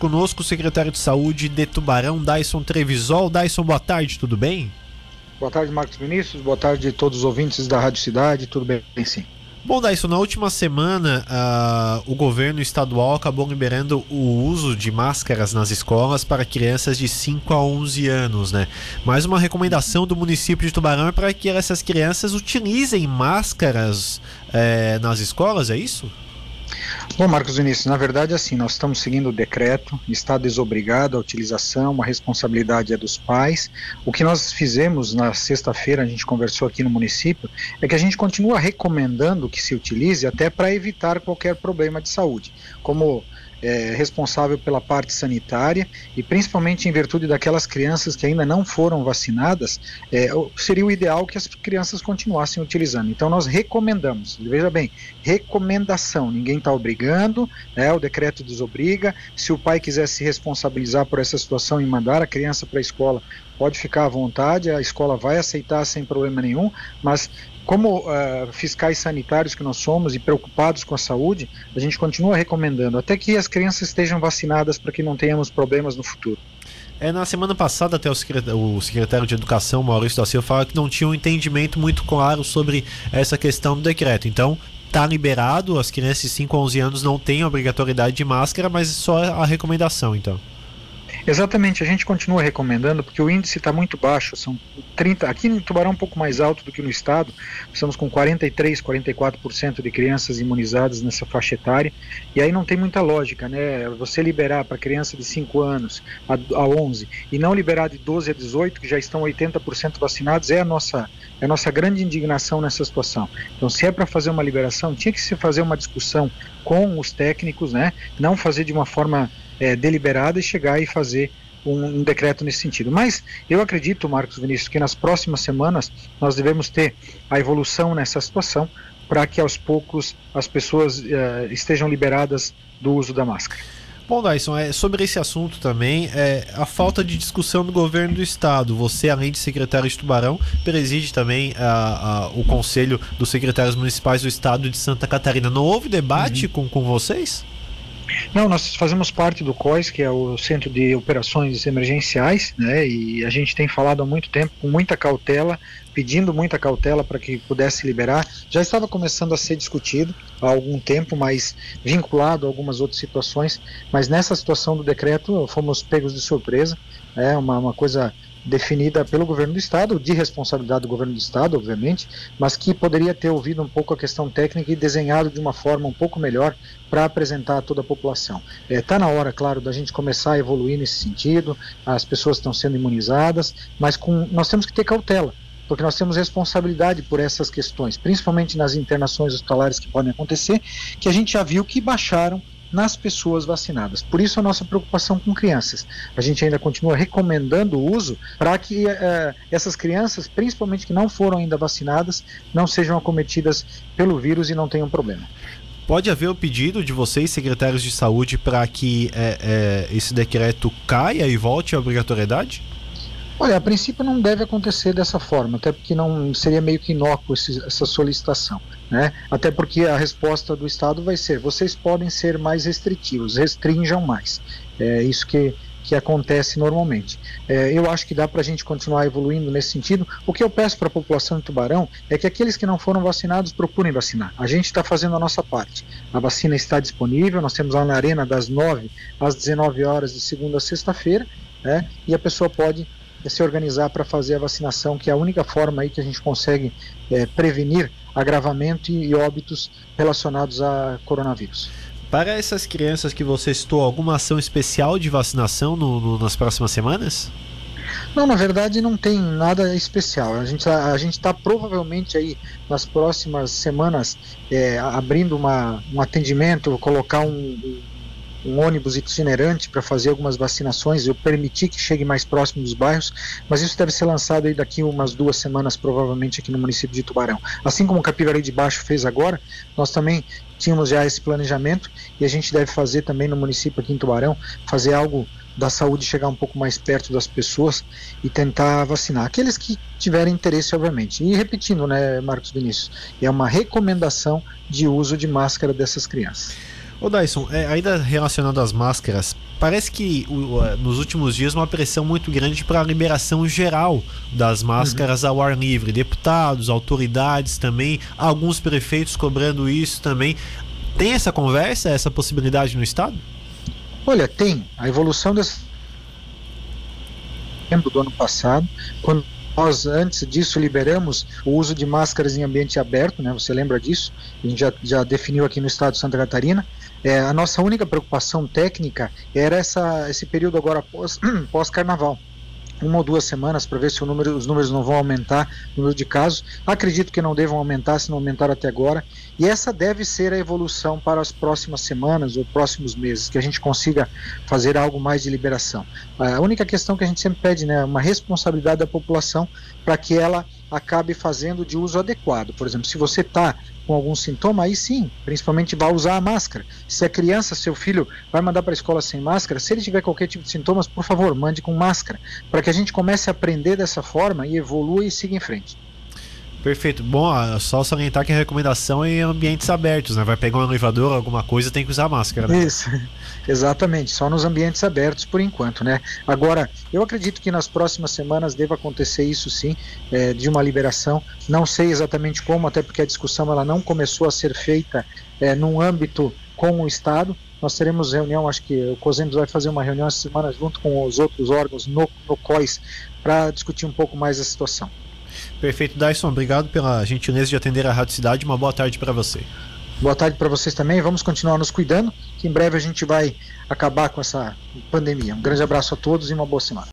conosco o secretário de Saúde de Tubarão, Dyson Trevisol. Dyson, boa tarde, tudo bem? Boa tarde, Marcos Vinícius. Boa tarde a todos os ouvintes da Rádio Cidade. Tudo bem, sim. Bom, Dyson, na última semana uh, o governo estadual acabou liberando o uso de máscaras nas escolas para crianças de 5 a 11 anos, né? Mais uma recomendação do município de Tubarão é para que essas crianças utilizem máscaras eh, nas escolas, é isso? Bom, Marcos Vinícius, na verdade, assim, nós estamos seguindo o decreto, está desobrigado a utilização, a responsabilidade é dos pais. O que nós fizemos na sexta-feira, a gente conversou aqui no município, é que a gente continua recomendando que se utilize até para evitar qualquer problema de saúde, como é, responsável pela parte sanitária e principalmente em virtude daquelas crianças que ainda não foram vacinadas, é, seria o ideal que as crianças continuassem utilizando. Então nós recomendamos, veja bem, recomendação, ninguém está obrigando, né, o decreto desobriga. Se o pai quiser se responsabilizar por essa situação e mandar a criança para a escola, pode ficar à vontade, a escola vai aceitar sem problema nenhum, mas como uh, fiscais sanitários que nós somos e preocupados com a saúde, a gente continua recomendando até que as crianças estejam vacinadas para que não tenhamos problemas no futuro. É, na semana passada, até o secretário, de Educação, Maurício da Silva, falou que não tinha um entendimento muito claro sobre essa questão do decreto. Então, tá liberado, as crianças de 5 a 11 anos não têm obrigatoriedade de máscara, mas só a recomendação, então. Exatamente, a gente continua recomendando porque o índice está muito baixo, são 30, aqui no Tubarão é um pouco mais alto do que no estado, estamos com 43, 44% de crianças imunizadas nessa faixa etária, e aí não tem muita lógica, né? Você liberar para criança de 5 anos a, a 11 e não liberar de 12 a 18, que já estão 80% vacinados, é a nossa é a nossa grande indignação nessa situação. Então, se é para fazer uma liberação, tinha que se fazer uma discussão com os técnicos, né? Não fazer de uma forma é, deliberada e chegar e fazer um, um, decreto nesse sentido. Mas eu acredito, Marcos Vinícius, que nas próximas semanas nós devemos ter a evolução nessa situação para que aos poucos as pessoas uh, estejam liberadas do uso da máscara. Bom, Dyson, é, sobre esse assunto também, é, a falta de discussão do governo do estado. Você, além de secretário de Tubarão, preside também a, a, o conselho dos secretários municipais do estado de Santa Catarina. Não houve debate uhum. com, com vocês? Não, nós fazemos parte do COIS, que é o Centro de Operações Emergenciais, né? E a gente tem falado há muito tempo, com muita cautela, pedindo muita cautela para que pudesse liberar. Já estava começando a ser discutido há algum tempo, mas vinculado a algumas outras situações. Mas nessa situação do decreto, fomos pegos de surpresa. É uma, uma coisa definida pelo governo do estado, de responsabilidade do governo do estado, obviamente, mas que poderia ter ouvido um pouco a questão técnica e desenhado de uma forma um pouco melhor para apresentar a toda a população. Está é, tá na hora, claro, da gente começar a evoluir nesse sentido, as pessoas estão sendo imunizadas, mas com, nós temos que ter cautela, porque nós temos responsabilidade por essas questões, principalmente nas internações hospitalares que podem acontecer, que a gente já viu que baixaram nas pessoas vacinadas. Por isso a nossa preocupação com crianças. A gente ainda continua recomendando o uso para que uh, essas crianças, principalmente que não foram ainda vacinadas, não sejam acometidas pelo vírus e não tenham problema. Pode haver o pedido de vocês, secretários de saúde, para que é, é, esse decreto caia e volte à obrigatoriedade? Olha, a princípio não deve acontecer dessa forma, até porque não seria meio que inócuo esse, essa solicitação. Né? Até porque a resposta do Estado vai ser: vocês podem ser mais restritivos, restringam mais. É isso que, que acontece normalmente. É, eu acho que dá para a gente continuar evoluindo nesse sentido. O que eu peço para a população de Tubarão é que aqueles que não foram vacinados procurem vacinar. A gente está fazendo a nossa parte. A vacina está disponível, nós temos lá na Arena das 9 às 19 horas de segunda a sexta-feira, né? e a pessoa pode se organizar para fazer a vacinação, que é a única forma aí que a gente consegue é, prevenir agravamento e óbitos relacionados a coronavírus. Para essas crianças que você citou, alguma ação especial de vacinação no, no, nas próximas semanas? Não, na verdade não tem nada especial. A gente a, gente está provavelmente aí nas próximas semanas é, abrindo uma, um atendimento, colocar um, um ônibus itinerante para fazer algumas vacinações, eu permiti que chegue mais próximo dos bairros, mas isso deve ser lançado aí daqui umas duas semanas, provavelmente aqui no município de Tubarão. Assim como o Capivari de Baixo fez agora, nós também tínhamos já esse planejamento e a gente deve fazer também no município aqui em Tubarão, fazer algo da saúde chegar um pouco mais perto das pessoas e tentar vacinar. Aqueles que tiverem interesse, obviamente. E repetindo, né, Marcos Vinícius, é uma recomendação de uso de máscara dessas crianças. Ô Dyson, é, ainda relacionado às máscaras, parece que o, nos últimos dias uma pressão muito grande para a liberação geral das máscaras uhum. ao ar livre. Deputados, autoridades também, alguns prefeitos cobrando isso também. Tem essa conversa, essa possibilidade no estado? Olha, tem. A evolução desse do ano passado, quando nós, antes disso, liberamos o uso de máscaras em ambiente aberto, né? Você lembra disso? A gente já, já definiu aqui no estado de Santa Catarina. É, a nossa única preocupação técnica era essa, esse período agora pós-carnaval. Pós uma ou duas semanas para ver se número, os números não vão aumentar, o número de casos. Acredito que não devam aumentar, se não aumentaram até agora. E essa deve ser a evolução para as próximas semanas ou próximos meses, que a gente consiga fazer algo mais de liberação. A única questão que a gente sempre pede, né, uma responsabilidade da população para que ela acabe fazendo de uso adequado. Por exemplo, se você está com algum sintoma, aí sim, principalmente vai usar a máscara. Se a criança, seu filho, vai mandar para a escola sem máscara, se ele tiver qualquer tipo de sintomas, por favor, mande com máscara, para que a gente comece a aprender dessa forma e evolua e siga em frente. Perfeito. Bom, só salientar que a recomendação é em ambientes abertos, né? Vai pegar um elevador, alguma coisa, tem que usar máscara. Né? Isso, exatamente. Só nos ambientes abertos por enquanto, né? Agora, eu acredito que nas próximas semanas deva acontecer isso sim, é, de uma liberação. Não sei exatamente como, até porque a discussão ela não começou a ser feita é, num âmbito com o Estado. Nós teremos reunião, acho que o COSEMS vai fazer uma reunião essa semana junto com os outros órgãos no, no COIS para discutir um pouco mais a situação. Perfeito, Dyson. Obrigado pela gentileza de atender a Rádio Cidade. Uma boa tarde para você. Boa tarde para vocês também. Vamos continuar nos cuidando, que em breve a gente vai acabar com essa pandemia. Um grande abraço a todos e uma boa semana.